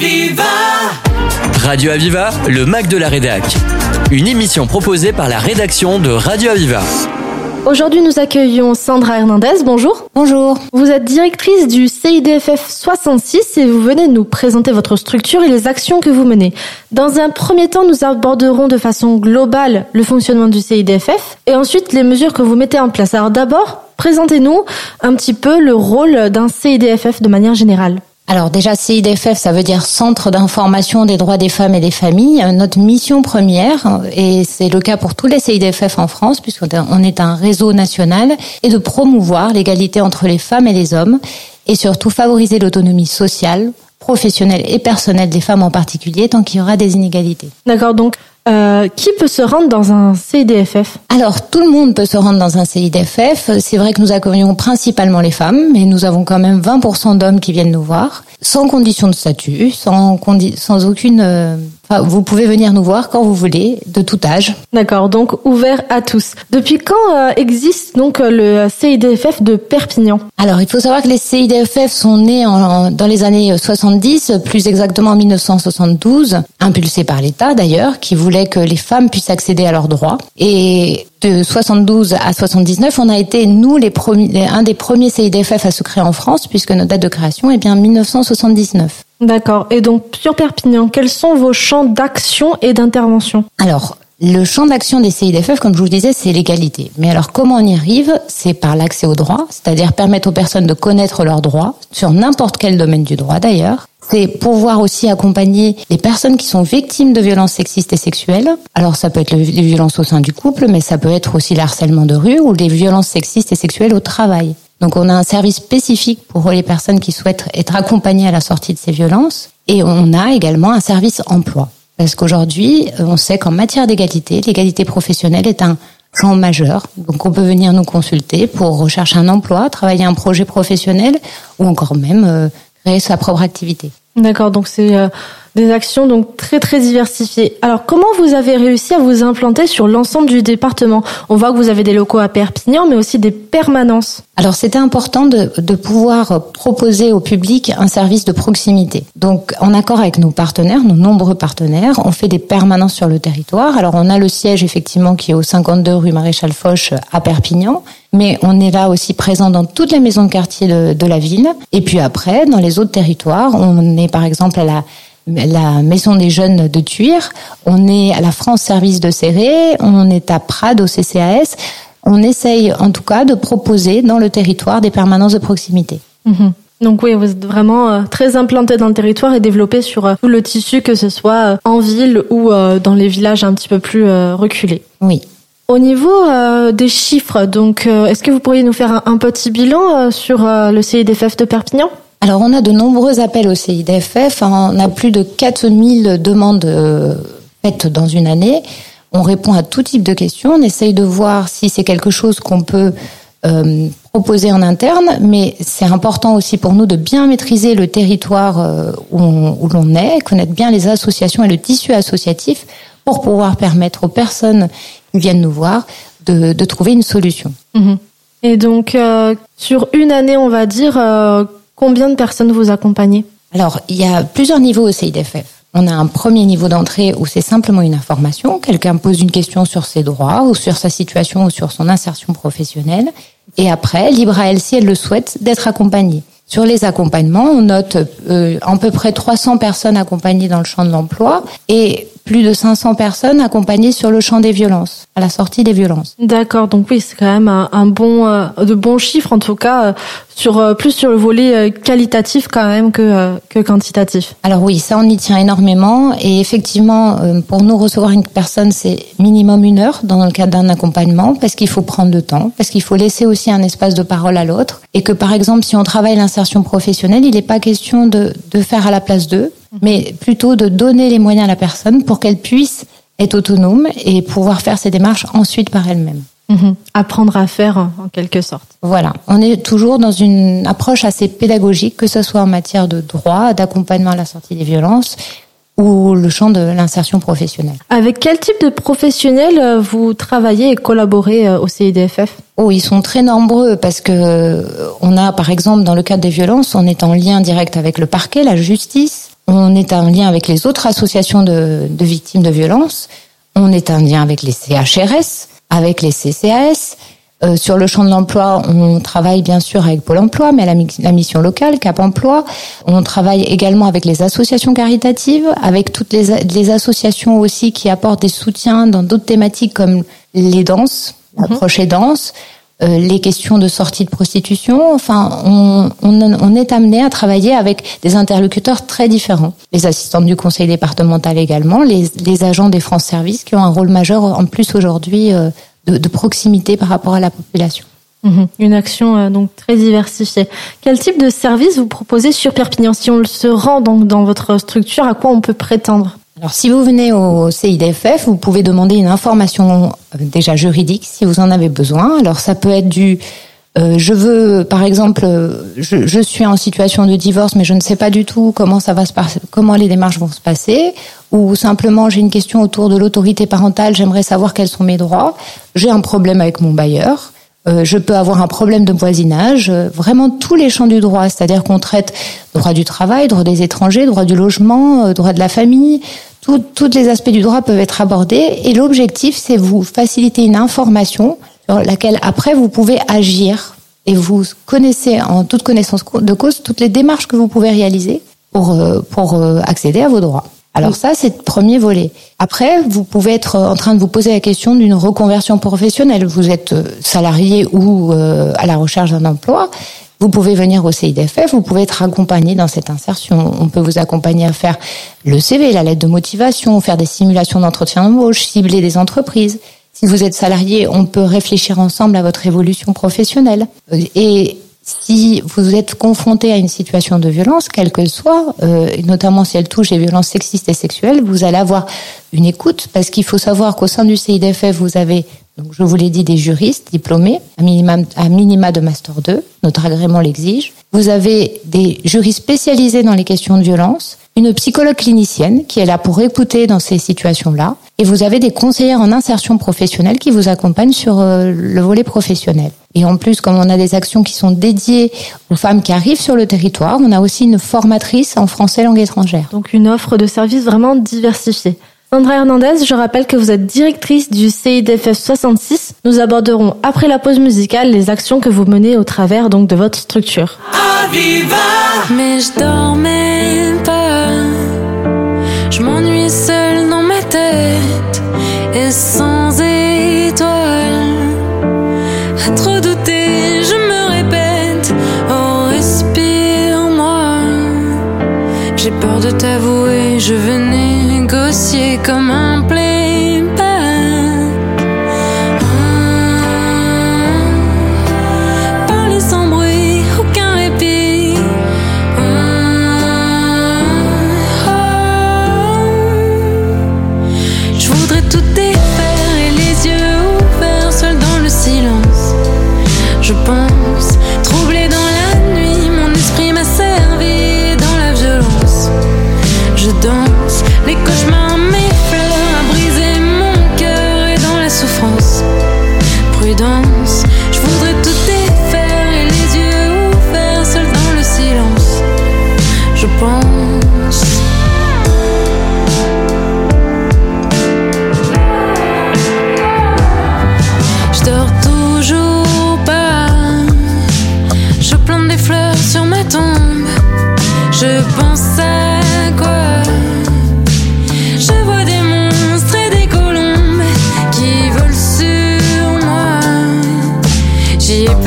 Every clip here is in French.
Aviva Radio Aviva, le Mac de la Rédac. Une émission proposée par la rédaction de Radio Aviva. Aujourd'hui, nous accueillons Sandra Hernandez. Bonjour. Bonjour. Vous êtes directrice du CIDFF 66 et vous venez nous présenter votre structure et les actions que vous menez. Dans un premier temps, nous aborderons de façon globale le fonctionnement du CIDFF et ensuite les mesures que vous mettez en place. Alors d'abord, présentez-nous un petit peu le rôle d'un CIDFF de manière générale. Alors déjà, CIDFF, ça veut dire Centre d'information des droits des femmes et des familles. Notre mission première, et c'est le cas pour tous les CIDFF en France, puisqu'on est un réseau national, est de promouvoir l'égalité entre les femmes et les hommes, et surtout favoriser l'autonomie sociale, professionnelle et personnelle des femmes en particulier, tant qu'il y aura des inégalités. D'accord, donc euh, qui peut se rendre dans un CIDFF Alors, tout le monde peut se rendre dans un CIDFF. C'est vrai que nous accueillons principalement les femmes, mais nous avons quand même 20% d'hommes qui viennent nous voir, sans condition de statut, sans, sans aucune... Euh, vous pouvez venir nous voir quand vous voulez, de tout âge. D'accord, donc ouvert à tous. Depuis quand euh, existe donc le CIDFF de Perpignan? Alors, il faut savoir que les CIDFF sont nés en, dans les années 70, plus exactement en 1972, impulsés par l'État d'ailleurs, qui voulait que les femmes puissent accéder à leurs droits. Et de 72 à 79, on a été, nous, les premiers, un des premiers CIDFF à se créer en France, puisque notre date de création est bien 1979. D'accord. Et donc, sur Perpignan, quels sont vos champs d'action et d'intervention Alors, le champ d'action des CIDFF, comme je vous disais, c'est l'égalité. Mais alors, comment on y arrive? C'est par l'accès aux droits, c'est-à-dire permettre aux personnes de connaître leurs droits, sur n'importe quel domaine du droit d'ailleurs, c'est pouvoir aussi accompagner les personnes qui sont victimes de violences sexistes et sexuelles. Alors ça peut être les violences au sein du couple, mais ça peut être aussi le harcèlement de rue ou les violences sexistes et sexuelles au travail. Donc on a un service spécifique pour les personnes qui souhaitent être accompagnées à la sortie de ces violences. Et on a également un service emploi. Parce qu'aujourd'hui, on sait qu'en matière d'égalité, l'égalité professionnelle est un champ majeur. Donc on peut venir nous consulter pour rechercher un emploi, travailler un projet professionnel ou encore même euh, créer sa propre activité. D'accord, donc c'est euh, des actions donc très très diversifiées. Alors comment vous avez réussi à vous implanter sur l'ensemble du département? On voit que vous avez des locaux à Perpignan, mais aussi des permanences. Alors c'était important de, pouvoir proposer au public un service de proximité. Donc en accord avec nos partenaires, nos nombreux partenaires, on fait des permanences sur le territoire. Alors on a le siège effectivement qui est au 52 rue Maréchal Foch à Perpignan, mais on est là aussi présent dans toutes les maisons de quartier de, de la ville. Et puis après, dans les autres territoires, on est par exemple à la la Maison des Jeunes de Tuire, on est à la France Service de Serré, on est à Prades au CCAS. On essaye en tout cas de proposer dans le territoire des permanences de proximité. Mhm. Donc oui, vous êtes vraiment euh, très implanté dans le territoire et développé sur euh, tout le tissu, que ce soit euh, en ville ou dans les villages un petit peu plus reculés. Oui. Au niveau des chiffres, donc est-ce que vous pourriez nous faire un, petit bilan sur le CIDFF de Perpignan? Alors, on a de nombreux appels au CIDFF. On a plus de 4000 demandes faites dans une année. On répond à tout type de questions. On essaye de voir si c'est quelque chose qu'on peut euh, proposer en interne, mais c'est important aussi pour nous de bien maîtriser le territoire euh, où, l'on est, connaître bien les associations et le tissu associatif pour pouvoir permettre aux personnes qui viennent nous voir de, trouver une solution. Mhm. Et donc, euh, sur une année, on va dire, combien de personnes vous accompagnez Alors, il y a plusieurs niveaux au CIDFF. On a un premier niveau d'entrée où c'est simplement une information. Quelqu'un pose une question sur ses droits ou sur sa situation ou sur son insertion professionnelle. Et après, libre à elle si elle le souhaite d'être accompagnée. Sur les accompagnements, on note euh, à peu près 300 personnes accompagnées dans le champ de l'emploi et plus de 500 personnes accompagnées sur le champ des violences, à la sortie des violences. D'accord, donc oui, c'est quand même un, bon, euh, de bons chiffres en tout cas, euh, sur euh, plus sur le volet qualitatif quand même que que quantitatif. Alors oui, ça on y tient énormément et effectivement, pour nous recevoir une personne, c'est minimum une heure dans le cadre d'un accompagnement parce qu'il faut prendre le temps, parce qu'il faut laisser aussi un espace de parole à l'autre et que par exemple, si on travaille l'insertion professionnelle, il n'est pas question de de faire à la place d'eux, mais plutôt de donner les moyens à la personne pour qu'elle puisse être autonome et pouvoir faire ses démarches ensuite par elle-même. Mhm. Apprendre à faire en quelque sorte. Voilà, on est toujours dans une approche assez pédagogique, que ce soit en matière de droit, d'accompagnement à la sortie des violences ou le champ de l'insertion professionnelle. Avec quel type de professionnels euh, vous travaillez et collaborez euh, au CIDFF Oh, ils sont très nombreux parce que euh, on a, par exemple, dans le cadre des violences, on est en lien direct avec le parquet, la justice, On est un lien avec les autres associations de, de victimes de violences. On est un lien avec les CHRS, avec les CCAS. Euh, sur le champ de l'emploi, on travaille bien sûr avec Pôle Emploi, mais à la, mission locale, Cap Emploi. On travaille également avec les associations caritatives, avec toutes les, les associations aussi qui apportent des soutiens dans d'autres thématiques comme les danses, l'approche mhm. danse, euh, les questions de sortie de prostitution. Enfin, on, on, on, est amené à travailler avec des interlocuteurs très différents. Les assistantes du conseil départemental également, les, les agents des France Services qui ont un rôle majeur en plus aujourd'hui euh, de, proximité par rapport à la population. Mhm. Une action euh, donc très diversifiée. Quel type de service vous proposez sur Perpignan? Si on se rend donc dans votre structure, à quoi on peut prétendre? Alors, si vous venez au CIDFF, vous pouvez demander une information euh, déjà juridique si vous en avez besoin. Alors, ça peut être du euh, je veux, par exemple, je, je, suis en situation de divorce, mais je ne sais pas du tout comment ça va se passer, comment les démarches vont se passer, ou simplement j'ai une question autour de l'autorité parentale, j'aimerais savoir quels sont mes droits. J'ai un problème avec mon bailleur. Euh, je peux avoir un problème de voisinage, euh, vraiment tous les champs du droit, c'est-à-dire qu'on traite droit du travail, droit des étrangers, droit du logement, droit de la famille, tous les aspects du droit peuvent être abordés et l'objectif c'est vous faciliter une information sur laquelle après vous pouvez agir et vous connaissez en toute connaissance de cause toutes les démarches que vous pouvez réaliser pour, euh, pour euh, accéder à vos droits. Alors ça, c'est le premier volet. Après, vous pouvez être en train de vous poser la question d'une reconversion professionnelle. Vous êtes euh, salarié ou à la recherche d'un emploi. Vous pouvez venir au CIDFF, vous pouvez être accompagné dans cette insertion. On peut vous accompagner à faire le CV, la lettre de motivation, faire des simulations d'entretien d'embauche, cibler des entreprises. Si vous êtes salarié, on peut réfléchir ensemble à votre évolution professionnelle. Et si vous êtes confronté à une situation de violence, quelle qu'elle soit, euh, notamment si elle touche les violences sexistes et sexuelles, vous allez avoir une écoute parce qu'il faut savoir qu'au sein du CIDFF, vous avez, donc je vous l'ai dit, des juristes diplômés, à minima, à minima de Master 2, notre agrément l'exige. Vous avez des juristes spécialisés dans les questions de violence, une psychologue clinicienne qui est là pour écouter dans ces situations-là, et vous avez des conseillères en insertion professionnelle qui vous accompagnent sur euh, le volet professionnel. Et en plus, comme on a des actions qui sont dédiées aux femmes qui arrivent sur le territoire, on a aussi une formatrice en français langue étrangère. Donc une offre de services vraiment diversifiée. Sandra Hernandez, je rappelle que vous êtes directrice du CIDFF 66. Nous aborderons après la pause musicale les actions que vous menez au travers donc de votre structure. Mais je dormais pas, je m'ennuie seule dans ma tête et sans étoiles. À trop douter, je me répète, oh respire-moi. J'ai peur de t'avouer, je veux négocier comme un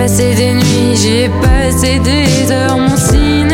Les cauchemars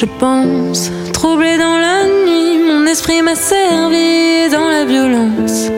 Je pense, troublé dans la nuit, mon esprit m'a servi dans la violence.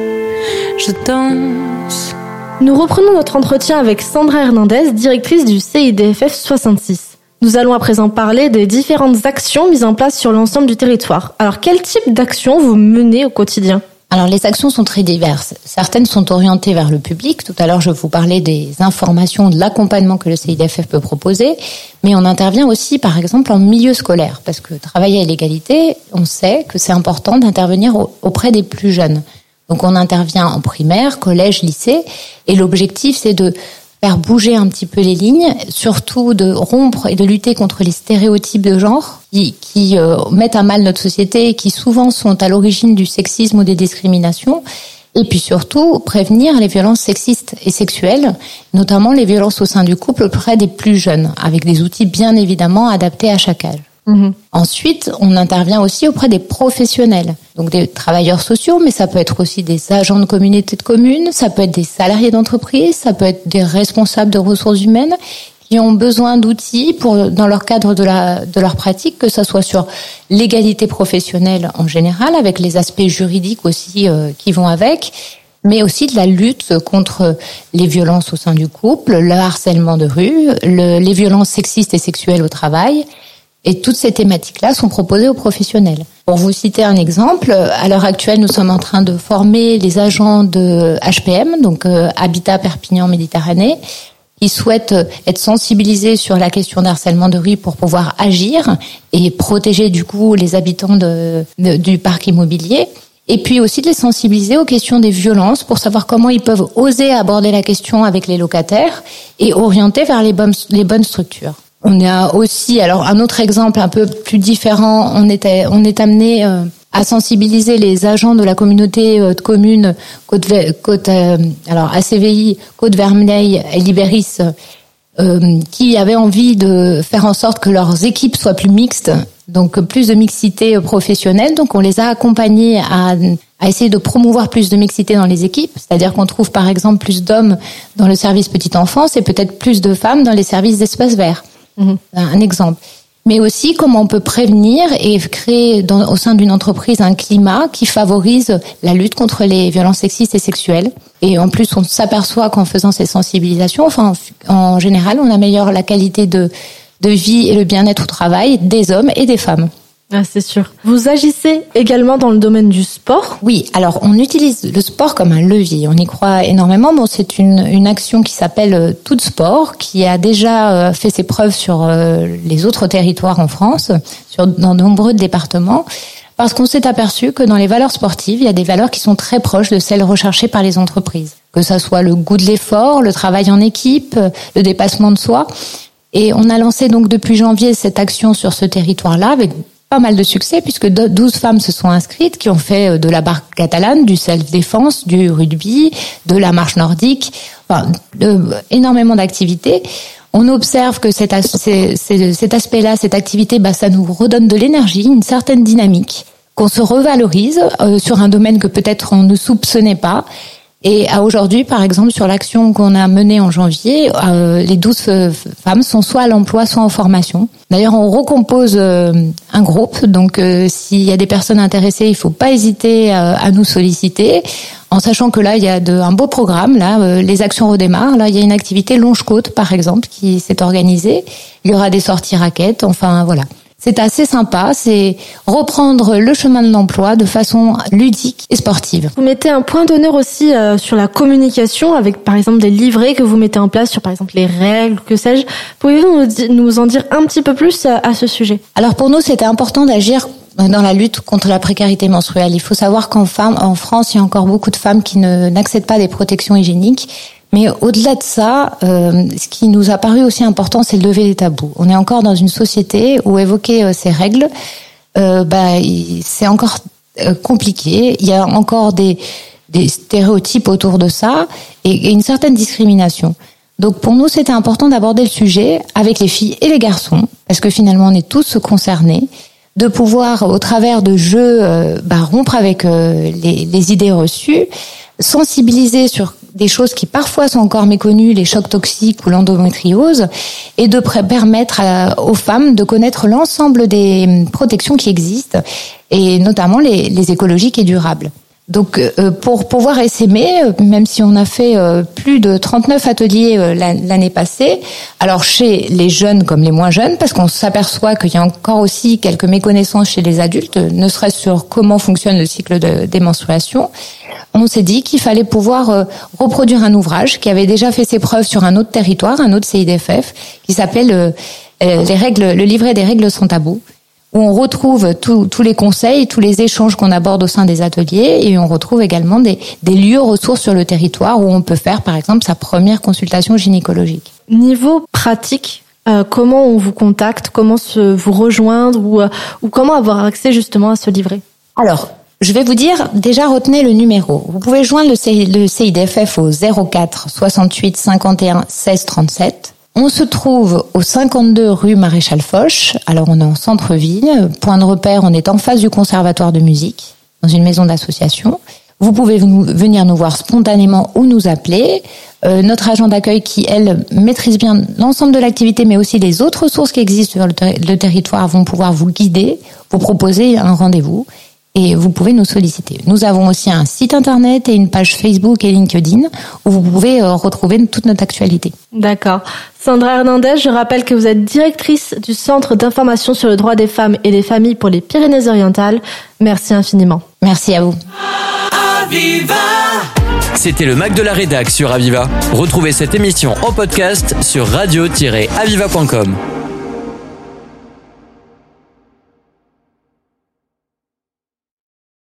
Je danse. Nous reprenons notre entretien avec Sandra Hernandez, directrice du CIDFF 66. Nous allons à présent parler des différentes actions mises en place sur l'ensemble du territoire. Alors, quel type d'actions vous menez au quotidien? Alors les actions sont très diverses. Certaines sont orientées vers le public. Tout à l'heure, je vous parlais des informations, de l'accompagnement que le CIDFF peut proposer. Mais on intervient aussi, par exemple, en milieu scolaire. Parce que travailler à l'égalité, on sait que c'est important d'intervenir auprès des plus jeunes. Donc on intervient en primaire, collège, lycée. Et l'objectif, c'est de faire bouger un petit peu les lignes, surtout de rompre et de lutter contre les stéréotypes de genre qui, euh, mettent à mal notre société et qui souvent sont à l'origine du sexisme ou des discriminations. Et puis surtout, prévenir les violences sexistes et sexuelles, notamment les violences au sein du couple auprès des plus jeunes, avec des outils bien évidemment adaptés à chaque âge. Mhm. Ensuite, on intervient aussi auprès des professionnels, donc des travailleurs sociaux, mais ça peut être aussi des agents de communauté de communes, ça peut être des salariés d'entreprise, ça peut être des responsables de ressources humaines qui ont besoin d'outils pour dans leur cadre de leur pratique, que ce soit sur l'égalité professionnelle en général, avec les aspects juridiques aussi euh, qui vont avec, mais aussi de la lutte contre les violences au sein du couple, le harcèlement de rue, les violences sexistes et sexuelles au travail et toutes ces thématiques-là sont proposées aux professionnels. Pour vous citer un exemple, à l'heure actuelle, nous sommes en train de former les agents de HPM, donc euh, Habitat Perpignan Méditerranée, qui souhaitent être sensibilisés sur la question d'harcèlement de rue pour pouvoir agir et protéger du coup les habitants du parc immobilier. Et puis aussi de les sensibiliser aux questions des violences pour savoir comment ils peuvent oser aborder la question avec les locataires et orienter vers les bonnes structures. On a aussi, alors un autre exemple un peu plus différent, on était, on est amené euh, à sensibiliser les agents de la communauté euh, de communes Côte, Côte euh, alors ACVI, Côte Vermeille et Libéris, qui avaient envie de faire en sorte que leurs équipes soient plus mixtes, donc plus de mixité professionnelle. Donc on les a accompagnés à, à essayer de promouvoir plus de mixité dans les équipes, c'est-à-dire qu'on trouve par exemple plus d'hommes dans le service petite enfance et peut-être plus de femmes dans les services d'espace vert. Mhm. Un exemple. Mais aussi comment on peut prévenir et créer au sein d'une entreprise un climat qui favorise la lutte contre les violences sexistes et sexuelles. Et en plus, on s'aperçoit qu'en faisant ces sensibilisations, enfin, en général, on améliore la qualité de, de vie et le bien-être au travail des hommes et des femmes. Ah, c'est sûr. Vous agissez également dans le domaine du sport? Oui, alors on utilise le sport comme un levier. On y croit énormément. Bon, c'est une, une action qui s'appelle euh, Tout Sport, qui a déjà euh, fait ses preuves sur euh, les autres territoires en France, sur, dans de nombreux départements. Parce qu'on s'est aperçu que dans les valeurs sportives, il y a des valeurs qui sont très proches de celles recherchées par les entreprises. Que ça soit le goût de l'effort, le travail en équipe, le dépassement de soi. Et on a lancé donc depuis janvier cette action sur ce territoire-là avec pas mal de succès puisque 12 femmes se sont inscrites qui ont fait euh, de la barque catalane, du self-défense, du rugby, de la marche nordique, enfin, énormément d'activités. On observe que cet, cet aspect-là, cette activité, bah, ça nous redonne de l'énergie, une certaine dynamique, qu'on se revalorise euh, sur un domaine que peut-être on ne soupçonnait pas et à aujourd'hui, par exemple, sur l'action qu'on a menée en janvier, euh, les 12 femmes sont soit à l'emploi, soit en formation. D'ailleurs, on recompose euh, un groupe, donc euh, s'il y a des personnes intéressées, il faut pas hésiter à nous solliciter, en sachant que là, il y a de, un beau programme. Là, les actions redémarrent. Là, il y a une activité longe-côte, par exemple, qui s'est organisée. Il y aura des sorties raquettes. Enfin, voilà. C'est assez sympa, c'est reprendre le chemin de l'emploi de façon ludique et sportive. Vous mettez un point d'honneur aussi euh, sur la communication avec par exemple des livrets que vous mettez en place sur par exemple les règles, que sais-je. Pouvez-vous nous en dire un petit peu plus euh, à ce sujet? Alors pour nous, c'était important d'agir dans la lutte contre la précarité menstruelle. Il faut savoir qu'en en France, il y a encore beaucoup de femmes qui n'accèdent pas des protections hygiéniques mais au-delà de ça, euh, ce qui nous a paru aussi important, c'est de lever les tabous. On est encore dans une société où évoquer euh, ces règles, euh, bah, c'est encore euh, compliqué. Il y a encore des, stéréotypes autour de ça et, une certaine discrimination. Donc pour nous, c'était important d'aborder le sujet avec les filles et les garçons, parce que finalement, on est tous concernés, de pouvoir, au travers de jeux, bah, rompre avec les idées reçues, sensibiliser sur des choses qui parfois sont encore méconnues, les chocs toxiques ou l'endométriose, et de permettre aux femmes de connaître l'ensemble des protections qui existent, et notamment les, les écologiques et durables. Donc euh, pour pouvoir essaimer, euh, même si on a fait euh, plus de 39 ateliers l'année passée, alors chez les jeunes comme les moins jeunes, parce qu'on s'aperçoit qu'il y a encore aussi quelques méconnaissances chez les adultes, ne serait-ce sur comment fonctionne le cycle de, des menstruations, on s'est dit qu'il fallait pouvoir reproduire un ouvrage qui avait déjà fait ses preuves sur un autre territoire, un autre CIDFF, qui s'appelle les règles, le livret des règles sans tabou où on retrouve tous les conseils, tous les échanges qu'on aborde au sein des ateliers, et on retrouve également des, lieux ressources sur le territoire où on peut faire, par exemple, sa première consultation gynécologique. Niveau pratique, euh, comment on vous contacte, comment se, vous rejoindre ou, euh, ou comment avoir accès justement à ce livret? Alors, je vais vous dire, déjà retenez le numéro. Vous pouvez joindre le, le CIDFF au 04 68 51 16 37 on se trouve au 52 rue Maréchal Foch. Alors on est en centre-ville. Point de repère, on est en face du conservatoire de musique, dans une maison d'association. Vous pouvez venir nous voir spontanément ou nous appeler. Euh, notre agent d'accueil qui, elle, maîtrise bien l'ensemble de l'activité, mais aussi les autres ressources qui existent sur le territoire, vont pouvoir vous guider, vous proposer un rendez-vous et vous pouvez nous solliciter. Nous avons aussi un site internet et une page Facebook et LinkedIn où vous pouvez euh, retrouver toute notre actualité. D'accord. Sandra Hernandez, je rappelle que vous êtes directrice du Centre d'information sur le droit des femmes et des familles pour les Pyrénées-Orientales. Merci infiniment. Merci à vous. C'était le Mac de la Rédac sur Aviva. Retrouvez cette émission en podcast sur radio-aviva.com.